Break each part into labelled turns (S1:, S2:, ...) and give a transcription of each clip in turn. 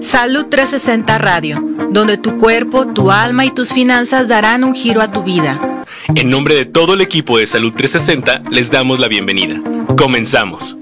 S1: Salud 360 Radio, donde tu cuerpo, tu alma y tus finanzas darán un giro a tu vida.
S2: En nombre de todo el equipo de Salud 360, les damos la bienvenida. Comenzamos.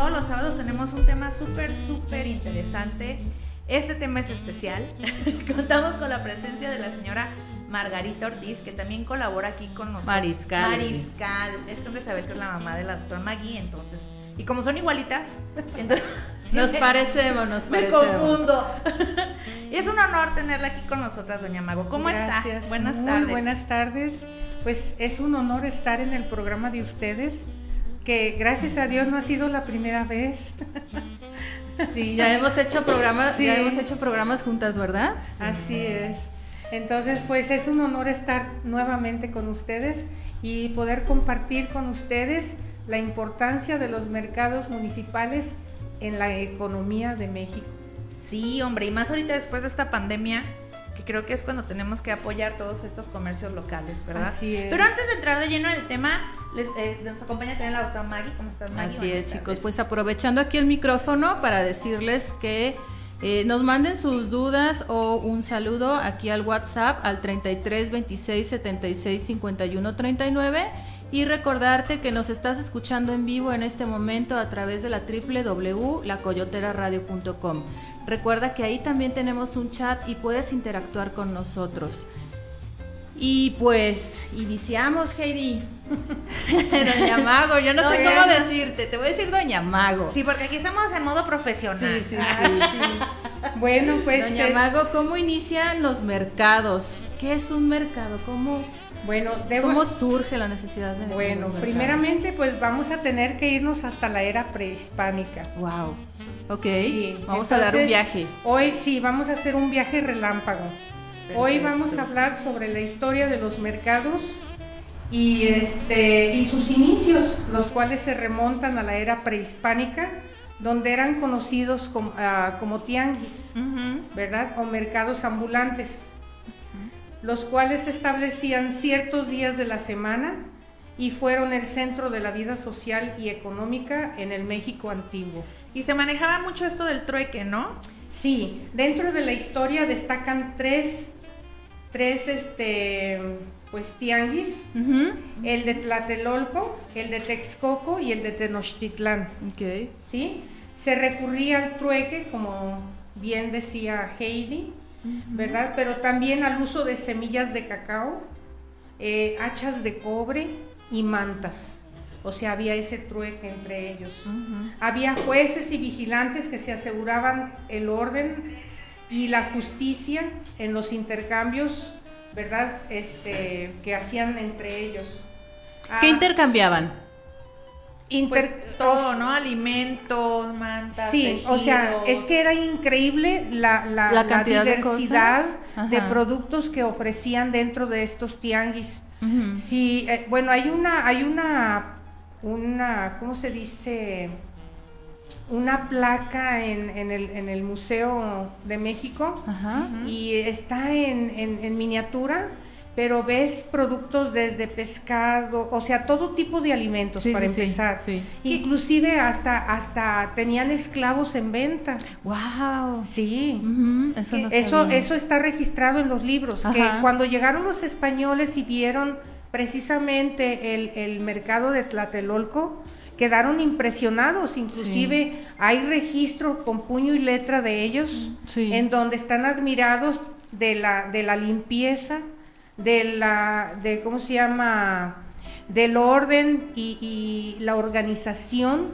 S3: Todos los sábados tenemos un tema súper, súper interesante. Este tema es especial. Contamos con la presencia de la señora Margarita Ortiz, que también colabora aquí con nosotros.
S4: Mariscal.
S3: Mariscal. Es que han de saber que es la mamá de la doctora Maggie, entonces. Y como son igualitas, entonces.
S4: Nos parecemos, nos
S3: Me
S4: parecemos.
S3: confundo. Y es un honor tenerla aquí con nosotras, doña Mago. ¿Cómo
S5: Gracias.
S3: está? Buenas
S5: Muy
S3: tardes.
S5: Buenas tardes. Pues es un honor estar en el programa de ustedes, que gracias a Dios no ha sido la primera vez.
S4: Sí, ya hemos hecho programas,
S5: Sí.
S4: ya hemos hecho programas juntas, ¿verdad?
S5: Así es. Entonces, pues es un honor estar nuevamente con ustedes y poder compartir con ustedes la importancia de los mercados municipales en la economía de México.
S3: Sí, hombre, y más ahorita después de esta pandemia, que creo que es cuando tenemos que apoyar todos estos comercios locales, ¿verdad?
S5: Así es.
S3: Pero antes de entrar de lleno en el tema, les, eh, nos acompaña también la doctora Maggie. ¿Cómo estás, Maggie?
S4: Así es, chicos. Pues aprovechando aquí el micrófono para decirles que eh, nos manden sus dudas o un saludo aquí al WhatsApp al 33 26 76 51 39 y recordarte que nos estás escuchando en vivo en este momento a través de la www.lacoyoteraradio.com. Recuerda que ahí también tenemos un chat y puedes interactuar con nosotros. Y pues iniciamos, Heidi. Doña Mago, yo no sé cómo decirte, te voy a decir Doña Mago.
S3: Sí, porque aquí estamos en modo profesional.
S4: sí, sí.
S5: Bueno, pues
S4: Doña
S5: es-
S4: Mago, ¿cómo inician los mercados? ¿Qué es un mercado? ¿Cómo,
S5: bueno, debo-
S4: cómo surge la necesidad de
S5: Bueno, primeramente pues vamos a tener que irnos hasta la era prehispánica.
S4: Wow. Ok,
S5: Sí,
S4: vamos a dar un
S5: entonces,
S4: viaje.
S5: Hoy sí, vamos a hacer un viaje relámpago. Hoy
S4: Perfecto.
S5: vamos a hablar sobre la historia de los mercados y este y sus inicios, los cuales se remontan a la era prehispánica, donde eran conocidos como, ah, como tianguis. ¿verdad? O mercados ambulantes, los cuales establecían ciertos días de la semana y fueron el centro de la vida social y económica en el México antiguo.
S3: Y se manejaba mucho esto del trueque, ¿no?
S5: Sí, dentro de la historia destacan tres, tres este, pues tianguis, el de Tlatelolco, el de Texcoco y el de Tenochtitlán,
S4: Ok.
S5: ¿sí? Se recurría al trueque, como bien decía Heidi, ¿verdad? Pero también al uso de semillas de cacao, eh, hachas de cobre y mantas. O sea, había ese trueque entre ellos. Había jueces y vigilantes que se aseguraban el orden y la justicia en los intercambios, ¿verdad? Este, que hacían entre ellos.
S4: ¿Qué
S5: Ah,
S4: intercambiaban?
S5: inter-
S3: Pues todo, ¿no? Alimentos, mantas.
S5: Sí, o sea, es que era increíble la, la-
S4: La
S5: la
S4: cantidad de
S5: diversidad
S4: cosas.
S5: de,
S4: Ajá.
S5: productos que ofrecían dentro de estos tianguis. Sí, eh, bueno, hay una, hay una, una, ¿cómo se dice? Una placa en, en el, en el Museo de México
S4: Ajá.
S5: y está en, miniatura, pero ves productos desde pescado, o sea, todo tipo de alimentos
S4: Sí,
S5: para
S4: sí,
S5: empezar.
S4: sí.
S5: Inclusive hasta, hasta tenían esclavos en venta.
S4: Wow.
S5: Sí.
S4: Eso no
S5: Eso, está registrado en los libros, que cuando llegaron los españoles y vieron precisamente el, el mercado de Tlatelolco, quedaron impresionados, inclusive hay registro con puño y letra de ellos,
S4: Sí.
S5: en donde están admirados de la, de la limpieza, de la, de cómo se llama, del orden y, y la organización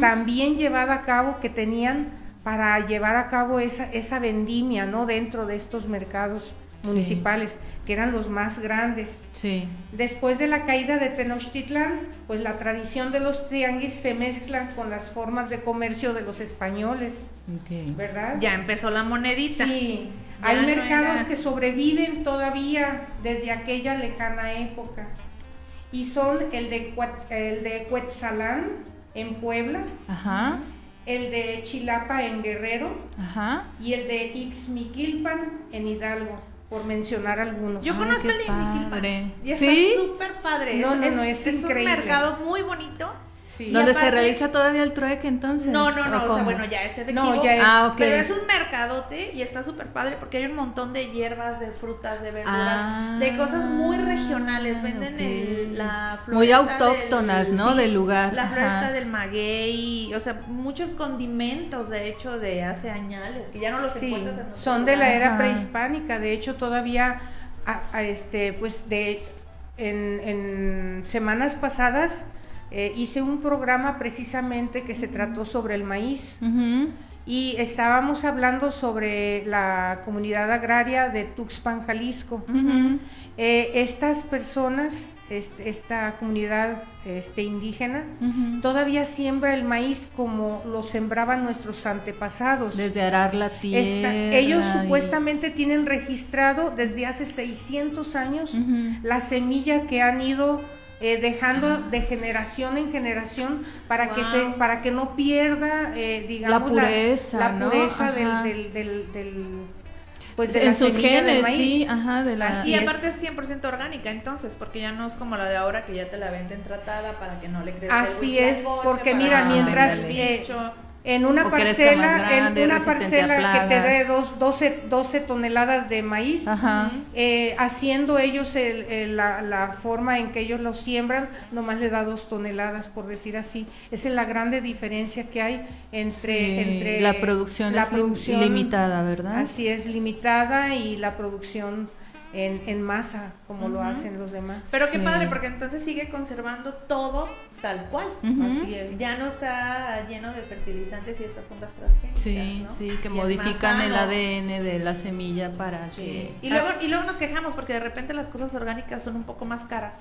S5: también llevada a cabo que tenían para llevar a cabo esa, esa vendimia, ¿no? Dentro de estos mercados municipales, que eran los más grandes.
S4: Sí.
S5: Después de la caída de Tenochtitlán, pues la tradición de los tianguis se mezcla con las formas de comercio de los españoles. ¿verdad?
S3: Ya empezó la monedita.
S5: Sí,
S3: Ya
S5: hay
S3: no
S5: mercados
S3: era-
S5: que sobreviven todavía desde aquella lejana época. Y son el de, Cuat- el de Cuetzalán en Puebla,
S4: Ajá.
S5: el de Chilapa en Guerrero
S4: Ajá.
S5: y el de Ixmiquilpan en Hidalgo, por mencionar algunos.
S3: Yo
S4: Ay,
S3: conozco el de Ixmiquilpan,
S4: padre.
S3: Y está
S4: ¿Sí?
S3: súper padre.
S5: No, no,
S3: es,
S5: no, es
S3: un
S5: increíble.
S3: mercado muy bonito.
S5: Sí.
S4: ¿Donde se realiza todavía el trueque entonces?
S3: No, no,
S4: ¿O
S3: no, o sea, bueno, ya es efectivo.
S5: No, ya es-
S4: Ah, ok.
S3: Pero es un mercadote y está súper padre porque hay un montón de hierbas, de frutas, de verduras,
S4: Ah,
S3: de cosas muy regionales. Venden
S4: ok.
S3: el, la floresta
S4: Muy autóctonas, ¿no? Del lugar,
S3: La
S4: ajá.
S3: floresta del maguey, o sea, muchos condimentos, de hecho, de hace añales, que ya no los
S5: Sí,
S3: encuentras en
S5: son de la era
S4: Ajá.
S5: prehispánica. De hecho, todavía, a- a este, pues, de en, en semanas pasadas eh, hice un programa precisamente que se trató sobre el maíz y estábamos hablando sobre la comunidad agraria de Tuxpan, Jalisco. Eh, estas personas, este, esta comunidad este, indígena, todavía siembra el maíz como lo sembraban nuestros antepasados.
S4: Desde arar la tierra.
S5: Esta- ellos
S4: y-
S5: supuestamente tienen registrado desde hace 600 años la semilla que han ido eh, dejando de generación en generación para que se para que no pierda eh, digamos la-
S4: pureza,
S5: la,
S4: ¿no?
S5: pureza del, del, del- del- pues de
S4: en sus genes, sí, ajá, de la...
S5: Así
S3: Y
S5: es.
S3: aparte es 100% orgánica, entonces, porque ya no es como la de ahora que ya te la venden tratada para que no le crezca el
S5: Así es, porque
S3: para
S5: mira, mientras, eh. En una
S4: O
S5: parcela,
S4: grande,
S5: en una parcela que te dé dos, 12, 12 toneladas de maíz,
S4: Ajá.
S5: eh, haciendo ellos el- el- la, la forma en que ellos lo siembran, nomás le da dos toneladas, por decir así. Esa es la grande diferencia que hay entre...
S4: Sí,
S5: entre
S4: la producción es lim- limitada, ¿verdad?
S5: Así es, limitada y la producción en, en masa, como lo hacen los demás.
S3: Pero qué
S4: Sí.
S3: padre, porque entonces sigue conservando todo tal cual.
S5: Así es.
S3: Ya no está lleno de fertilizantes y estas ondas transgénicas.
S4: Sí,
S3: ¿no?
S4: sí, que
S3: Y
S4: modifican el. ADN de la semilla para que...
S3: Y luego, y luego nos quejamos porque de repente las cosas orgánicas son un poco más caras.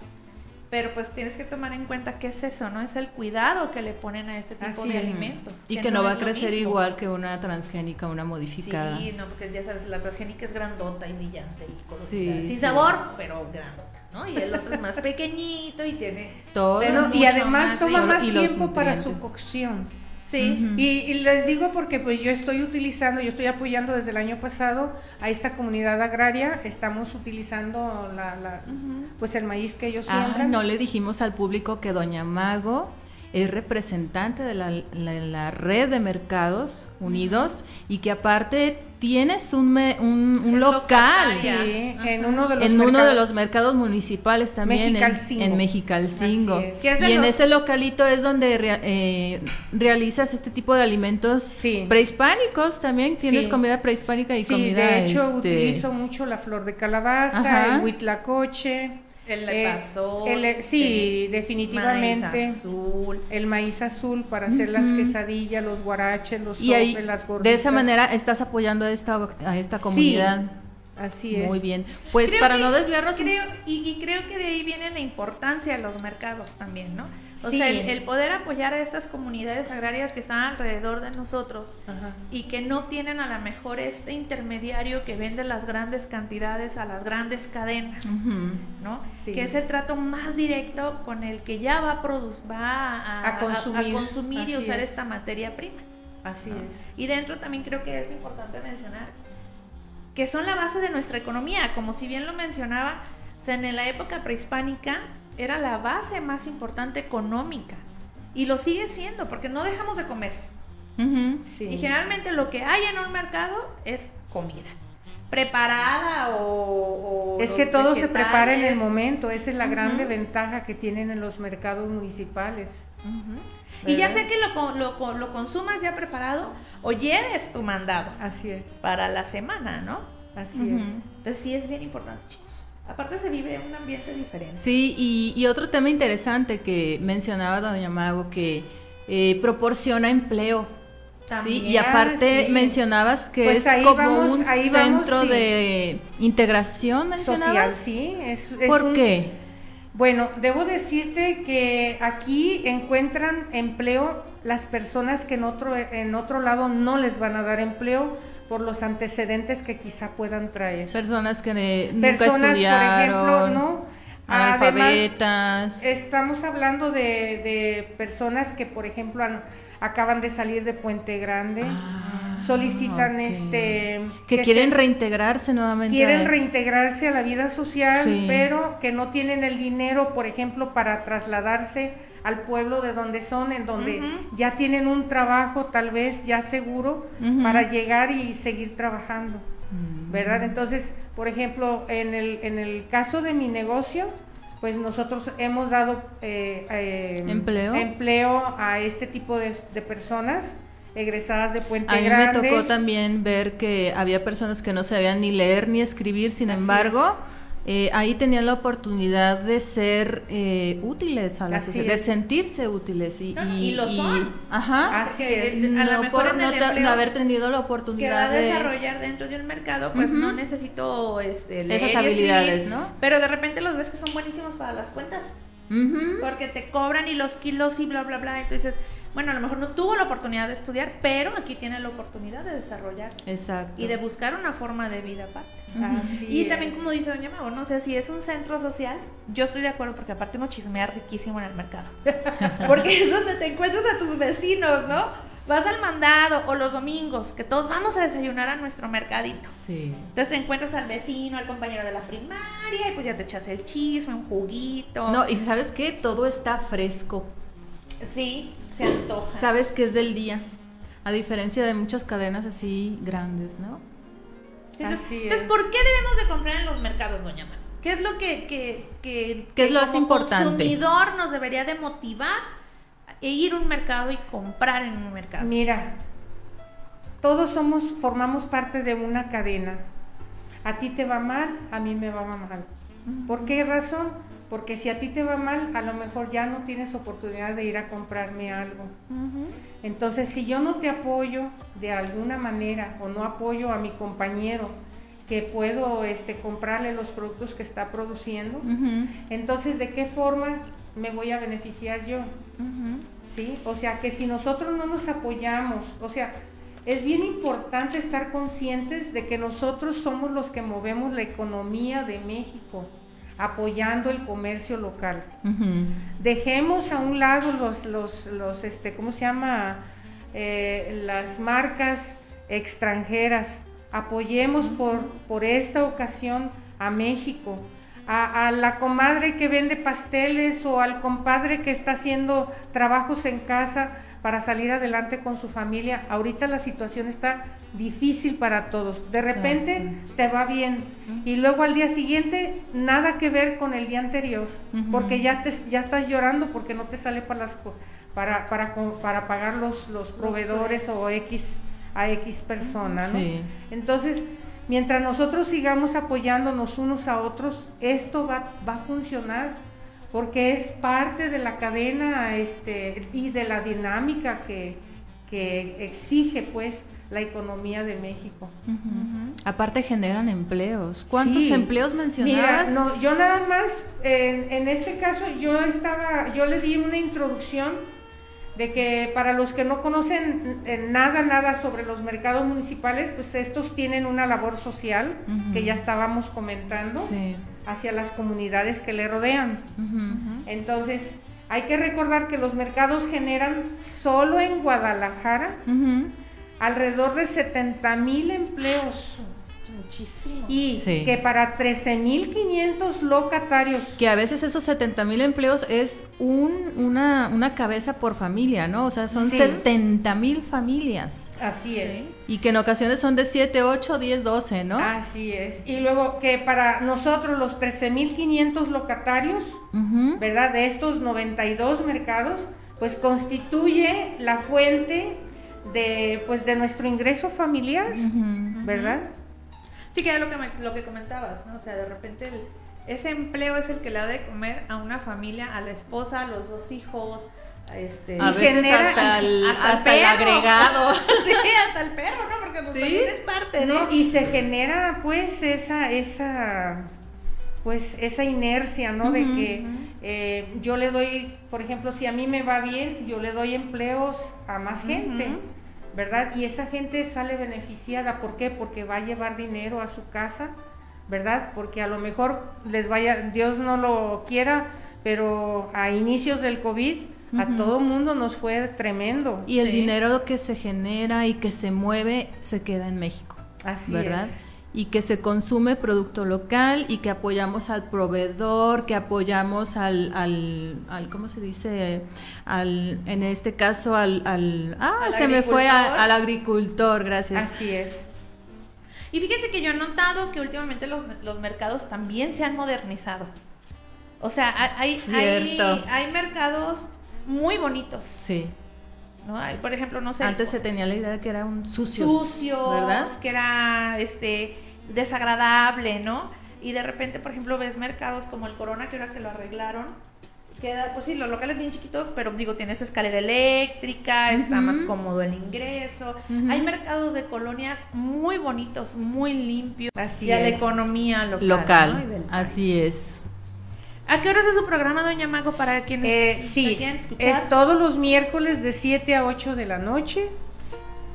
S3: Pero pues tienes que tomar en cuenta que es eso, ¿no? Es el cuidado que le ponen a este tipo
S5: Así
S3: de
S5: es.
S3: alimentos.
S4: Y que, no va a crecer igual que una transgénica, una modificada.
S3: Sí, no, porque ya sabes, la transgénica es grandota y brillante y colorida.
S4: Sí,
S3: Sin
S4: sí.
S3: sabor, pero grandota, ¿no? Y el otro es más pequeñito y tiene...
S4: Todo.
S5: No, y además
S3: más
S5: toma más tiempo para su cocción.
S3: Sí.
S5: Y, y les digo porque pues yo estoy utilizando, yo estoy apoyando desde el año pasado a esta comunidad agraria, estamos utilizando la, la- pues el maíz que ellos
S4: Ah,
S5: siembran.
S4: no le dijimos al público que Doña Mago es representante de la, la- la red de mercados unidos y que aparte tienes un, me- un, un local
S5: Sí, en uno de los
S4: en uno de
S5: mercados.
S4: los mercados municipales también en-
S5: Mexicalcingo.
S4: en Mexicalcingo.
S5: Es.
S3: Es
S4: Y en
S3: los-
S4: ese localito es donde rea- eh, realizas este tipo de alimentos
S5: Sí.
S4: prehispánicos también. Tienes
S5: Sí.
S4: comida prehispánica y
S5: Sí,
S4: comida
S5: de hecho
S4: este,
S5: utilizo mucho la flor de calabaza,
S4: Ajá.
S5: el huitlacoche.
S3: El
S5: eh, el- sí,
S3: el
S5: definitivamente.
S3: maíz azul.
S5: El maíz azul para hacer las quesadillas, los guaraches, los
S4: y ahí,
S5: las
S4: de
S5: gorditas.
S4: esa manera estás apoyando a esta, a esta comunidad.
S5: Así es.
S4: Muy bien. Pues
S3: Creo
S4: para
S3: que-
S4: no desviarnos un-
S3: creo, y, y creo que de ahí viene la importancia de los mercados también, ¿no? O
S5: Sí.
S3: sea, el, el poder apoyar a estas comunidades agrarias que están alrededor de nosotros
S5: Ajá.
S3: y que no tienen a lo mejor este intermediario que vende las grandes cantidades a las grandes cadenas. ¿no?
S5: Sí.
S3: Que es el trato más directo con el que ya va a producir, va a,
S5: A consumir,
S3: a consumir y usar
S5: es.
S3: esta materia prima.
S5: Así
S3: ¿no?
S5: es.
S3: Y dentro también creo que es importante mencionar que son la base de nuestra economía, como si bien lo mencionaba, o sea, en la época prehispánica era la base más importante económica y lo sigue siendo porque no dejamos de comer.
S5: Sí.
S3: Y generalmente lo que hay en un mercado es comida preparada o, o
S5: Es que todo se prepara en el momento, esa es la grande
S3: Ujú.
S5: ventaja que tienen en los mercados municipales.
S3: Y ya sea que lo, lo, lo consumas ya preparado o lleves tu mandado
S5: Así es,
S3: para la semana, ¿no?
S5: así
S4: Ujú.
S3: Entonces sí es bien importante, chicos. Aparte se vive un ambiente diferente.
S4: Sí, y, y otro tema interesante que mencionaba Doña Mago, que eh, proporciona empleo. Sí, y aparte
S5: sí.
S4: mencionabas que
S5: Pues
S4: es como
S5: vamos-
S4: un
S5: ahí vamos,
S4: centro
S5: sí.
S4: de integración,
S5: social,
S4: mencionabas.
S5: sí. Es, es
S4: ¿Por
S5: un-
S4: qué?
S5: Bueno, debo decirte que aquí encuentran empleo las personas que en otro, en otro lado no les van a dar empleo por los antecedentes que quizá puedan traer.
S4: Personas que nunca
S5: Personas,
S4: estudiaron,
S5: por ejemplo, ¿no? Además,
S4: analfabetas.
S5: Estamos hablando de, de personas que, por ejemplo, han- acaban de salir de Puente Grande,
S4: Ah,
S5: solicitan este
S4: que, quieren
S5: se-
S4: reintegrarse nuevamente.
S5: quieren
S4: a-
S5: reintegrarse a la vida social,
S4: Sí.
S5: pero que no tienen el dinero, por ejemplo, para trasladarse al pueblo de donde son, en donde ya tienen un trabajo tal vez ya seguro para llegar y seguir trabajando.
S4: Mm.
S5: ¿verdad? Entonces, por ejemplo, en el, en el caso de mi negocio, pues nosotros hemos dado eh, eh,
S4: ¿Empleo?
S5: empleo a este tipo de, de personas egresadas de Puente
S4: A mí me
S5: Grande.
S4: tocó también ver que había personas que no sabían ni leer ni escribir, sin
S5: Así
S4: embargo, eh, ahí tenían la oportunidad de ser eh, útiles a la
S5: Así
S4: sociedad, de sentirse útiles. Y,
S3: No, y lo son.
S4: Ajá.
S5: Así
S3: Porque
S5: es.
S3: a lo
S4: no
S3: mejor
S4: por no, no haber tenido la
S3: que va
S4: oportunidad
S3: a
S4: de...
S3: desarrollar dentro de un mercado, pues no necesito este, leer
S4: Esas habilidades, ¿no?
S3: Pero de repente los ves que son buenísimos para las cuentas, porque te cobran y los kilos y bla, bla, bla. Entonces, bueno, a lo mejor no tuvo la oportunidad de estudiar, pero aquí tiene la oportunidad de desarrollarse
S4: Exacto.
S3: y de buscar una forma de vida aparte.
S5: Así
S3: Y
S5: es.
S3: también como dice Doña Mago, no sé si es un centro social, yo estoy de acuerdo porque aparte uno chismea riquísimo en el mercado. Porque es donde te encuentras a tus vecinos, ¿no? Vas al mandado o los domingos, que todos vamos a desayunar a nuestro mercadito.
S4: Sí.
S3: Entonces te encuentras al vecino, al compañero de la primaria, y pues ya te echas el chisme, un juguito.
S4: No, y ¿sabes qué? Todo está fresco.
S3: Sí, se antoja.
S4: Sabes que es del día. A diferencia de muchas cadenas así grandes, ¿no?
S3: Entonces,
S5: Así
S3: entonces,
S5: es.
S3: ¿por qué debemos de comprar en los mercados, Doña Mago? ¿Qué es lo que, que, que,
S4: ¿Qué es lo más
S3: como
S4: importante?
S3: consumidor nos debería de motivar e ir a un mercado y comprar en un mercado?
S5: Mira, todos somos, formamos parte de una cadena. A ti te va mal, a mí me va mal. ¿Por qué razón? Porque si a ti te va mal, a lo mejor ya no tienes oportunidad de ir a comprarme algo. Entonces, si yo no te apoyo de alguna manera o no apoyo a mi compañero que puedo este, comprarle los productos que está produciendo, entonces, ¿de qué forma me voy a beneficiar yo? ¿sí? O sea, que si nosotros no nos apoyamos, o sea, es bien importante estar conscientes de que nosotros somos los que movemos la economía de México, apoyando el comercio local. Dejemos a un lado los, los, los este, ¿cómo se llama? Eh, las marcas extranjeras. Apoyemos por, por esta ocasión a México, a, a la comadre que vende pasteles o al compadre que está haciendo trabajos en casa para salir adelante con su familia. Ahorita la situación está difícil para todos. De repente
S4: Exacto.
S5: te va bien y luego al día siguiente nada que ver con el día anterior, porque ya te, ya estás llorando porque no te sale para las para para para pagar los, los proveedores o X a X persona, ¿no?
S4: Sí.
S5: Entonces, mientras nosotros sigamos apoyándonos unos a otros, esto va, va a funcionar, porque es parte de la cadena este, y de la dinámica que, que exige pues la economía de México.
S4: Aparte generan empleos. ¿Cuántos
S5: Sí.
S4: empleos mencionabas?
S5: Mira, no, yo nada más, en, en este caso, yo estaba, yo le di una introducción de que para los que no conocen eh, nada, nada sobre los mercados municipales, pues estos tienen una labor social que ya estábamos comentando
S4: Sí.
S5: hacia las comunidades que le rodean. Entonces, hay que recordar que los mercados generan solo en Guadalajara. Alrededor de 70 mil empleos
S3: Muchísimo.
S5: y
S4: Sí.
S5: que para 13.500 locatarios
S4: Que a veces esos 70 mil empleos es un, una, una cabeza por familia, ¿no? O sea, son
S5: Sí.
S4: 70 mil familias.
S5: Así es.
S4: Y que en ocasiones son de 7, 8, 10, 12, ¿no?
S5: Así es. Y luego que para nosotros los 13.500 locatarios,
S4: Ujú.
S5: ¿verdad? De estos 92 mercados, pues constituye la fuente de pues de nuestro ingreso familiar. ¿verdad?
S3: Sí, que era lo que, me- lo que comentabas, ¿no? O sea, de repente el- ese empleo es el que le da de comer a una familia, a la esposa, a los dos hijos, Este,
S4: A
S3: y
S4: veces
S3: genera-
S4: hasta el,
S3: hasta el
S4: hasta el
S3: perro.
S4: agregado.
S3: sí, hasta el perro, ¿no? Porque pues,
S4: ¿Sí?
S3: también es parte de...
S5: No, y se genera pues esa, esa, pues esa inercia, ¿no? De que eh, yo le doy, por ejemplo, si a mí me va bien, yo le doy empleos a más gente. ¿verdad? Y esa gente sale beneficiada, ¿por qué? Porque va a llevar dinero a su casa, ¿verdad? Porque a lo mejor les vaya, Dios no lo quiera, pero a inicios del COVID a todo mundo nos fue tremendo.
S4: Y el
S3: Sí.
S4: dinero que se genera y que se mueve se queda en México,
S5: Así
S4: ¿verdad?
S5: es.
S4: Y que se consume producto local y que apoyamos al proveedor, que apoyamos al, al, al ¿cómo se dice? Al, en este caso al, al ah,
S3: Al
S4: se me fue a- al agricultor, gracias.
S5: Así es.
S3: Y fíjense que yo he notado que últimamente los, los mercados también se han modernizado. O sea, hay, hay, hay mercados muy bonitos.
S4: Sí.
S3: ¿No? Hay, por ejemplo, no sé.
S4: Antes se tenía la idea de que era un sucio,
S3: sucios,
S4: ¿verdad?
S3: que era este desagradable, ¿no? Y de repente, por ejemplo, ves mercados como el Corona, que ahora que lo arreglaron, queda, pues sí, los locales bien chiquitos, pero digo, tiene su escalera eléctrica, está más cómodo el ingreso. Hay mercados de colonias muy bonitos, muy limpios.
S5: Así
S3: y a la economía local.
S4: Así es.
S3: ¿A qué hora es su programa, Doña Mago, para quienes
S5: Eh, sí,
S3: escuchar?
S5: es todos los miércoles de 7 a 8 de la noche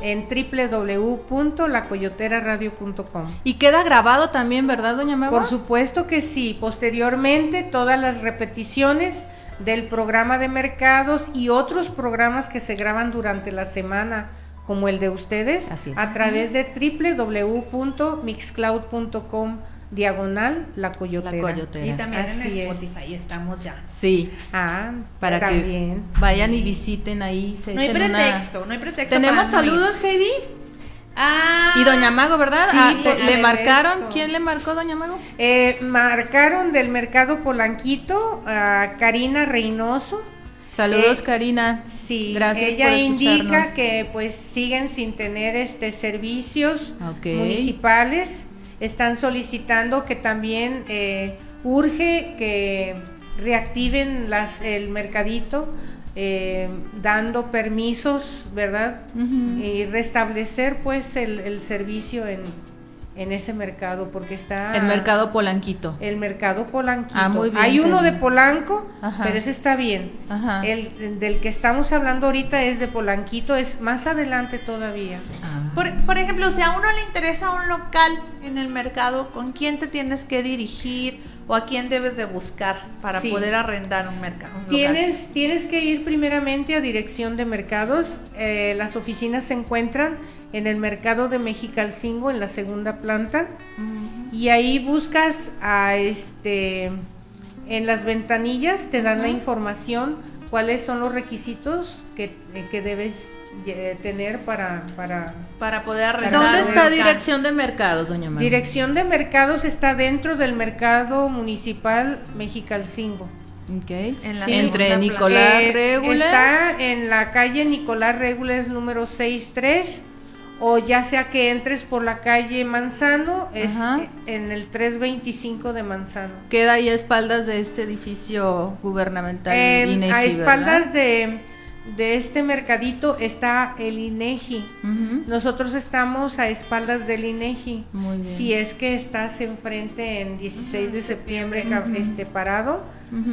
S5: en www.lacoyoteraradio.com.
S4: Y queda grabado también, ¿verdad, doña Mago?
S5: Por supuesto que sí, posteriormente todas las repeticiones del programa de mercados y otros programas que se graban durante la semana como el de ustedes
S4: Así es.
S5: a través de www.mixcloud.com diagonal la coyotera.
S4: La Coyotera.
S3: Y también
S5: Así
S3: en
S5: es.
S3: Spotify estamos ya.
S4: Sí,
S5: Ah,
S4: para
S5: también.
S4: que vayan y visiten ahí, se
S3: No hay
S4: una-
S3: pretexto, no hay pretexto.
S4: ¿Tenemos
S3: ir.
S4: saludos, Heidi?
S3: Ah,
S4: Y doña Mago, ¿verdad?
S5: Sí,
S4: Ah, te- ¿Le marcaron? ¿Quién le marcó, doña Mago?
S5: Eh, marcaron del mercado Polanquito a Karina Reynoso.
S4: Saludos,
S5: Eh,
S4: Karina.
S5: Sí,
S4: Gracias
S5: ella
S4: por
S5: indica que pues siguen sin tener este servicios municipales. Están solicitando que también eh, urge que reactiven las el mercadito eh, dando permisos, ¿verdad? Y restablecer pues el, el servicio en, en ese mercado porque está
S4: El mercado Polanquito.
S5: el mercado Polanquito.
S4: Ah, muy bien,
S5: Hay uno de. Polanco,
S4: Ajá.
S5: pero ese está bien.
S4: Ajá.
S5: El del que estamos hablando ahorita es de Polanquito, es más adelante todavía.
S4: Ah.
S3: Por, por ejemplo, si a uno le interesa un local en el mercado, ¿con quién te tienes que dirigir o a quién debes de buscar para
S5: Sí.
S3: poder arrendar un mercado? un local?
S5: Tienes, tienes que ir primeramente a Dirección de Mercados. eh, las oficinas se encuentran en el mercado de Mexicalcingo, en la segunda planta. Y ahí buscas a este en las ventanillas te dan la información cuáles son los requisitos que, eh, que debes tener para, para
S3: Para poder arrendar.
S4: ¿Dónde está. Dirección de Mercados, doña Mago?
S5: Dirección de Mercados está dentro del mercado municipal Mexicalcingo.
S4: Ok.
S3: En la
S4: Entre Nicolás
S5: Eh,
S4: Regules.
S5: Está en la calle Nicolás Regules número 63 o ya sea que entres por la calle Manzano, es
S4: Ajá.
S5: en el 325 de Manzano.
S4: Queda ahí a espaldas de este edificio gubernamental.
S5: Eh,
S4: INEGI,
S5: a espaldas
S4: ¿verdad?
S5: de, de este mercadito está el INEGI. Nosotros estamos a espaldas del INEGI.
S4: Muy bien.
S5: Si es que estás enfrente en 16 de septiembre este parado,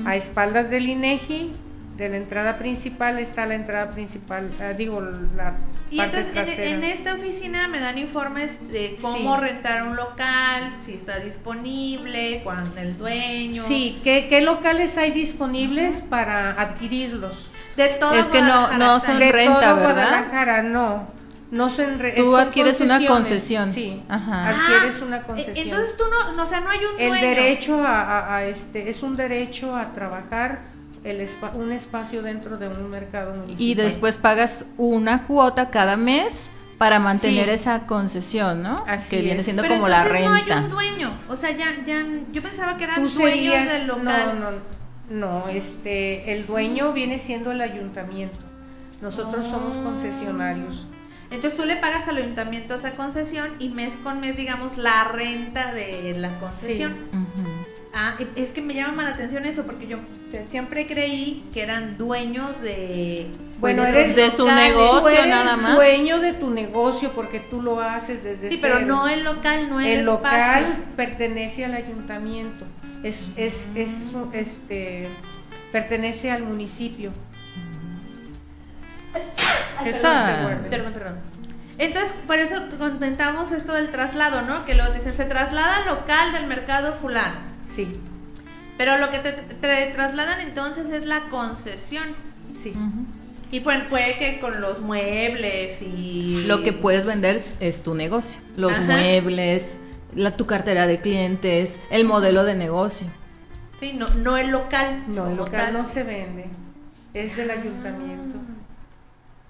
S5: a espaldas del INEGI, de la entrada principal está la entrada principal, ah, digo la
S3: Y
S5: parte
S3: entonces en, esta oficina me dan informes de cómo
S5: Sí.
S3: rentar un local, si está disponible, cuándo el dueño.
S5: Sí, ¿qué, qué locales hay disponibles para adquirirlos?
S3: De todo
S4: Es que no-
S3: Guadalajara,
S4: no son
S5: de
S4: renta,
S5: todo
S4: ¿verdad?
S5: Guadalajara, no. No son re-
S4: Tú
S5: son
S4: adquieres una concesión.
S5: Sí,
S4: Ajá.
S5: adquieres
S3: Ah,
S5: una
S3: e-
S5: concesión.
S3: Entonces tú no, no, o sea, no hay un
S5: el
S3: dueño.
S5: derecho a, a- a este es un derecho a trabajar el espa- un espacio dentro de un mercado municipal.
S4: Y después pagas una cuota cada mes para mantener
S5: Sí.
S4: esa concesión, ¿no?
S5: Así
S4: que viene
S5: es.
S4: siendo
S3: Pero
S4: como la
S3: entonces
S4: renta.
S3: no hay un dueño. O sea, ya, ya, yo pensaba que eran dueños del local.
S5: no, no, no, este el dueño viene siendo el ayuntamiento. Nosotros somos
S3: Oh.
S5: concesionarios.
S3: Entonces tú le pagas al ayuntamiento esa concesión y mes con mes, digamos, la renta de la concesión. Ah, es que me llama la atención eso porque yo siempre creí que eran dueños de
S5: bueno,
S4: Pues
S5: eres
S4: de su negocio
S5: eres
S4: nada más.
S5: dueño de tu negocio porque tú lo haces desde
S3: Sí, pero no el local, no el,
S5: el local pertenece al ayuntamiento. Es, es, es este pertenece al municipio.
S4: Esa-
S3: Perdón, perdón. Entonces, por eso comentamos esto del traslado, ¿no? Que lo dicen, se traslada al local del mercado fulano.
S5: Sí,
S3: Pero lo que te, te trasladan entonces es la concesión.
S5: sí.
S3: Y pues puede que con los muebles y...
S4: Lo que puedes vender es, es tu negocio, los
S3: Ajá.
S4: muebles, la, tu cartera de clientes, el modelo de negocio.
S3: Sí, no, no el local.
S5: No, el local
S3: tal.
S5: no se vende. Es del ayuntamiento.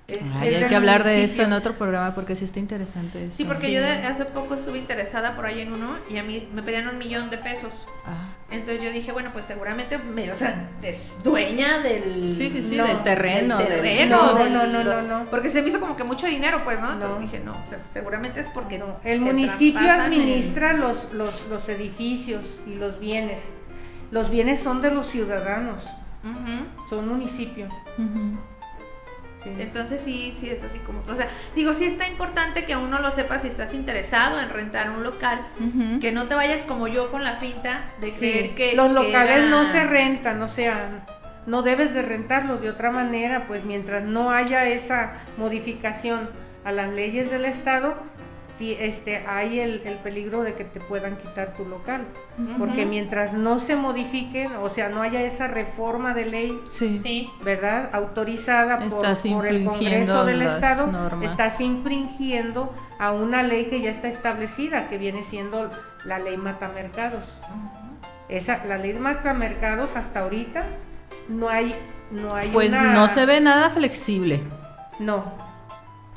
S5: Es-
S4: Ay,
S5: es
S4: hay que hablar de esto en otro programa porque sí está interesante eso.
S3: Sí, porque
S5: Sí.
S3: yo de- hace poco estuve interesada por ahí en uno y a mí me pedían un millón de pesos.
S4: Ah.
S3: Entonces yo dije, bueno, pues seguramente, me, o sea, es dueña del...
S4: Sí, sí, sí,
S5: No,
S4: del terreno.
S3: del
S4: del-
S3: terreno,
S5: No,
S3: del-
S5: no, no, no, no.
S3: Porque se me hizo como que mucho dinero, pues, ¿no? Entonces
S5: No.
S3: dije, no, o sea, seguramente es porque...
S5: No, el municipio
S3: el-
S5: administra los, los, los edificios y los bienes. Los bienes son de los ciudadanos,
S3: Ujú.
S5: son municipio.
S4: Ujú.
S3: Entonces sí, sí, es así como... O sea, digo, sí está importante que uno lo sepa si estás interesado en rentar un local. Que no te vayas como yo con la finta de
S5: Sí,
S3: creer que...
S5: los locales
S3: era-
S5: no se rentan, o sea, no debes de rentarlos de otra manera, pues mientras no haya esa modificación a las leyes del Estado, este, hay el, el peligro de que te puedan quitar tu local, porque mientras no se modifiquen, o sea, no haya esa reforma de ley,
S4: Sí.
S3: Sí.
S5: ¿verdad? Autorizada por, por el
S4: infringiendo
S5: Congreso del Estado,
S4: normas.
S5: estás infringiendo a una ley que ya está establecida, que viene siendo la ley Matamercados. Esa, la ley Matamercados hasta ahorita no hay, no hay
S4: Pues
S5: una-
S4: no se ve nada flexible
S5: No,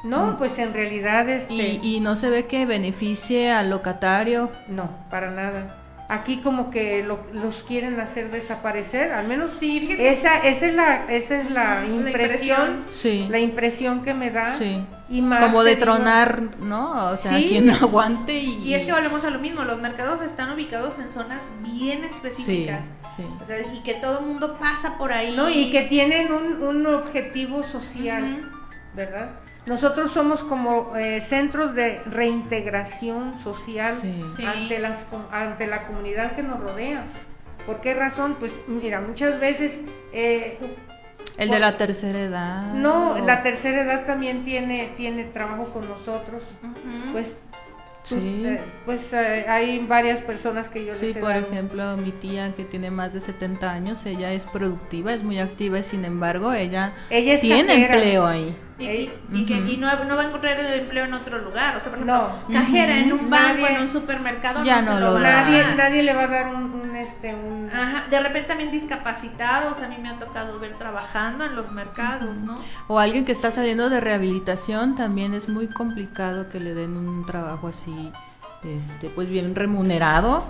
S5: no, pues en realidad este,
S4: y, y no se ve que beneficie al locatario.
S5: no, para nada. Aquí como que lo- los quieren hacer desaparecer, al menos
S3: Sí,
S5: esa, esa es la, esa es la
S3: La
S5: impresión,
S4: Sí.
S5: la impresión que me da.
S4: Sí.
S5: Y más
S4: Como de tronar, ¿no? O sea,
S5: Sí.
S4: quien aguante y...
S3: Y es que volvemos a lo mismo, los mercados están ubicados en zonas bien
S4: Sí,
S3: específicas.
S4: sí.
S3: O sea, y que todo el mundo pasa por ahí.
S5: ¿no? Y que tienen un, un objetivo social,
S3: Ujú.
S5: ¿verdad? Nosotros somos como eh, centros de reintegración social
S4: Sí.
S3: Sí.
S5: ante, las, com- ante la comunidad que nos rodea. ¿Por qué razón? Pues mira, muchas veces eh,
S4: El de la tercera edad.
S5: no,
S4: o-
S5: la tercera edad también tiene, tiene trabajo con nosotros. Pues,
S4: Sí.
S5: eh, pues eh, hay varias personas que yo
S4: Sí,
S5: les he
S4: por
S5: dado.
S4: ejemplo, mi tía que tiene más de 70 años, ella es productiva, es muy activa y sin embargo ella,
S5: Ella es
S4: tiene
S5: cajera.
S4: empleo ahí.
S3: Y, y-
S5: Ey.
S3: y que, y no, no va a encontrar el empleo en otro lugar. O sea, por ejemplo,
S5: No.
S3: cajera en un banco,
S5: Nadie-
S3: en un supermercado,
S4: Ya
S3: no,
S4: no
S3: se
S4: lo
S3: lo va a
S4: da.
S5: Nadie, nadie le va a dar un, un, este, un...
S3: Ajá, de repente también discapacitados, a mí me ha tocado ver trabajando en los mercados, ¿no?
S4: O alguien que está saliendo de rehabilitación, también es muy complicado que le den un trabajo así, este, pues bien remunerado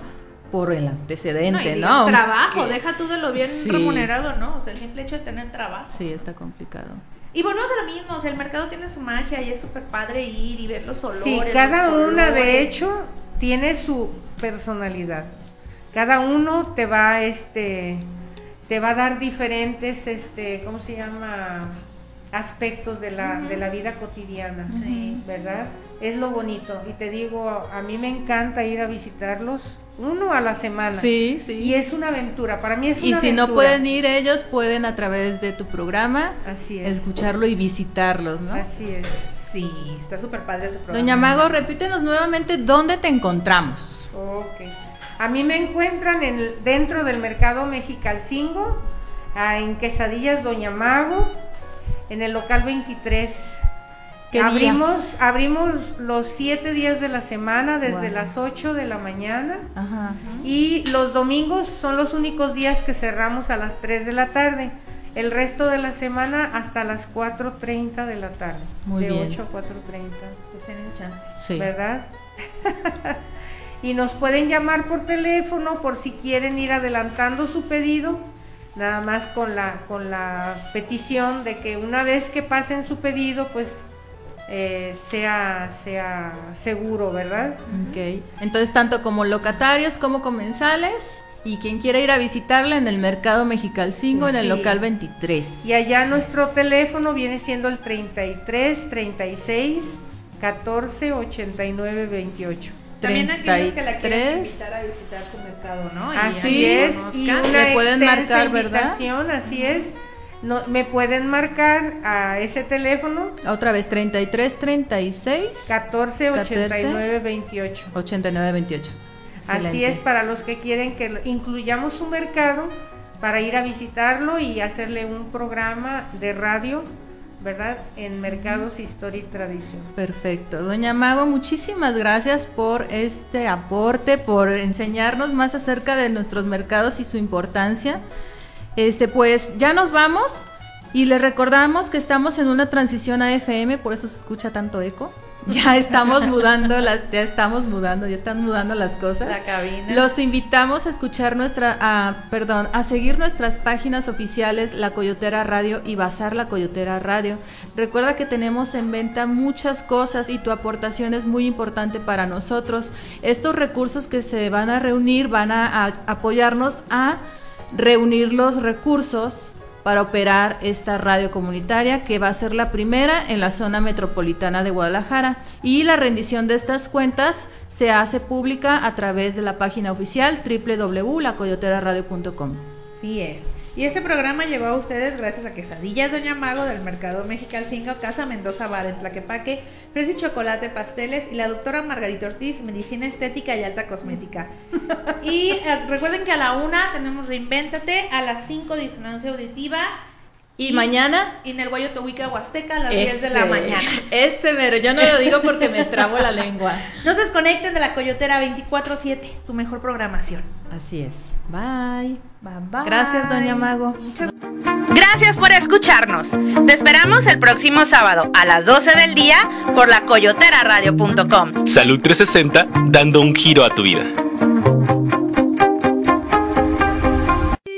S4: por el
S3: No,
S4: antecedente,
S3: digo,
S4: ¿no?
S3: trabajo, deja tú de lo bien
S4: Sí.
S3: remunerado, ¿no? O sea, el simple hecho de tener trabajo.
S4: Sí, está complicado.
S3: Y volvemos a lo mismo, o sea, el mercado tiene su magia y es súper padre ir y ver los olores.
S5: Sí, cada
S3: los
S5: una de hecho tiene su personalidad. Cada uno te va, este, te va a dar diferentes, este, ¿cómo se llama? Aspectos de la, de la vida cotidiana.
S3: Sí.
S5: ¿Verdad? Es lo bonito. Y te digo, a mí me encanta ir a visitarlos uno a la semana.
S4: Sí, sí.
S5: Y es una aventura. Para mí es una
S4: Y si no
S5: aventura.
S4: pueden ir ellos, pueden a través de tu programa
S5: Así es.
S4: escucharlo y visitarlos, ¿no?
S5: Así es.
S3: Sí, está súper padre ese programa.
S4: Doña Mago, repítenos nuevamente dónde te encontramos.
S5: Ok. A mí me encuentran en dentro del mercado Mexicalcingo, en Quesadillas Doña Mago, en el local 23.
S4: ¿Qué
S5: abrimos,
S4: días?
S5: abrimos los siete días de la semana, desde las 8 de la mañana.
S4: Ajá.
S5: Y los domingos son los únicos días que cerramos a las 3 de la tarde. El resto de la semana hasta las 4.30 de la tarde.
S4: Muy
S5: de
S4: bien.
S5: 8 a 4.30.
S3: Que tienen chance.
S4: Sí.
S5: ¿verdad? y nos pueden llamar por teléfono por si quieren ir adelantando su pedido, nada más con la con la petición de que una vez que pasen su pedido, pues eh, sea, sea seguro, ¿verdad?
S4: Ok. Entonces, tanto como locatarios como comensales. Y quien quiera ir a visitarla en el Mercado Mexicalcingo, en el local 23.
S5: Y allá nuestro teléfono viene siendo el 33 36 14 89 28.
S3: También aquellos que la quieran
S4: 33.
S3: invitar a visitar su mercado, ¿no? Y
S5: Así es, y una
S4: Le pueden marcar, ¿verdad?
S5: invitación, Así es. No, me pueden marcar a ese teléfono
S4: Otra vez, 33 36
S5: 14 89 28.
S4: 89 28.
S5: Así
S4: Excelente.
S5: es para los que quieren que incluyamos su mercado para ir a visitarlo y hacerle un programa de radio, ¿verdad? En mercados, historia y tradición.
S4: Perfecto. Doña Mago, muchísimas gracias por este aporte, por enseñarnos más acerca de nuestros mercados y su importancia. Este, pues ya nos vamos y les recordamos que estamos en una transición a FM, por eso se escucha tanto eco. Ya estamos mudando las, ya estamos mudando, ya están mudando las cosas.
S3: La cabina.
S4: Los invitamos a escuchar nuestra, a, perdón, a seguir nuestras páginas oficiales La Coyotera Radio y Bazar La Coyotera Radio. Recuerda que tenemos en venta muchas cosas y tu aportación es muy importante para nosotros. Estos recursos que se van a reunir van a, a apoyarnos a reunir los recursos para operar esta radio comunitaria que va a ser la primera en la zona metropolitana de Guadalajara y la rendición de estas cuentas se hace pública a través de la página oficial www.lacoyoteraradio.com.
S3: Sí es. Y este programa llegó a ustedes gracias a Quesadillas Doña Mago del Mercado Mexicalcingo, Casa Mendoza Bar en Tlaquepaque, Fresa y Chocolate Pasteles y la doctora Margarita Ortiz, Medicina Estética y Alta Cosmética. y eh, recuerden que a la una tenemos Reinvéntate, a las 5 Disonancia Auditiva
S4: Y mañana
S3: y en el Guayo Huasteca a las 10 de la
S4: Ese,
S3: mañana.
S4: Ese, pero yo no lo digo porque me trabo la lengua.
S3: No se desconecten de la Coyotera 24-7, tu mejor programación.
S4: Así es. Bye.
S3: Bye bye.
S4: Gracias, doña Mago.
S3: Muchas
S1: Gracias por escucharnos. Te esperamos el próximo sábado a las 12 del día por la coyoteraradio.com.
S2: Salud 360, dando un giro a tu vida.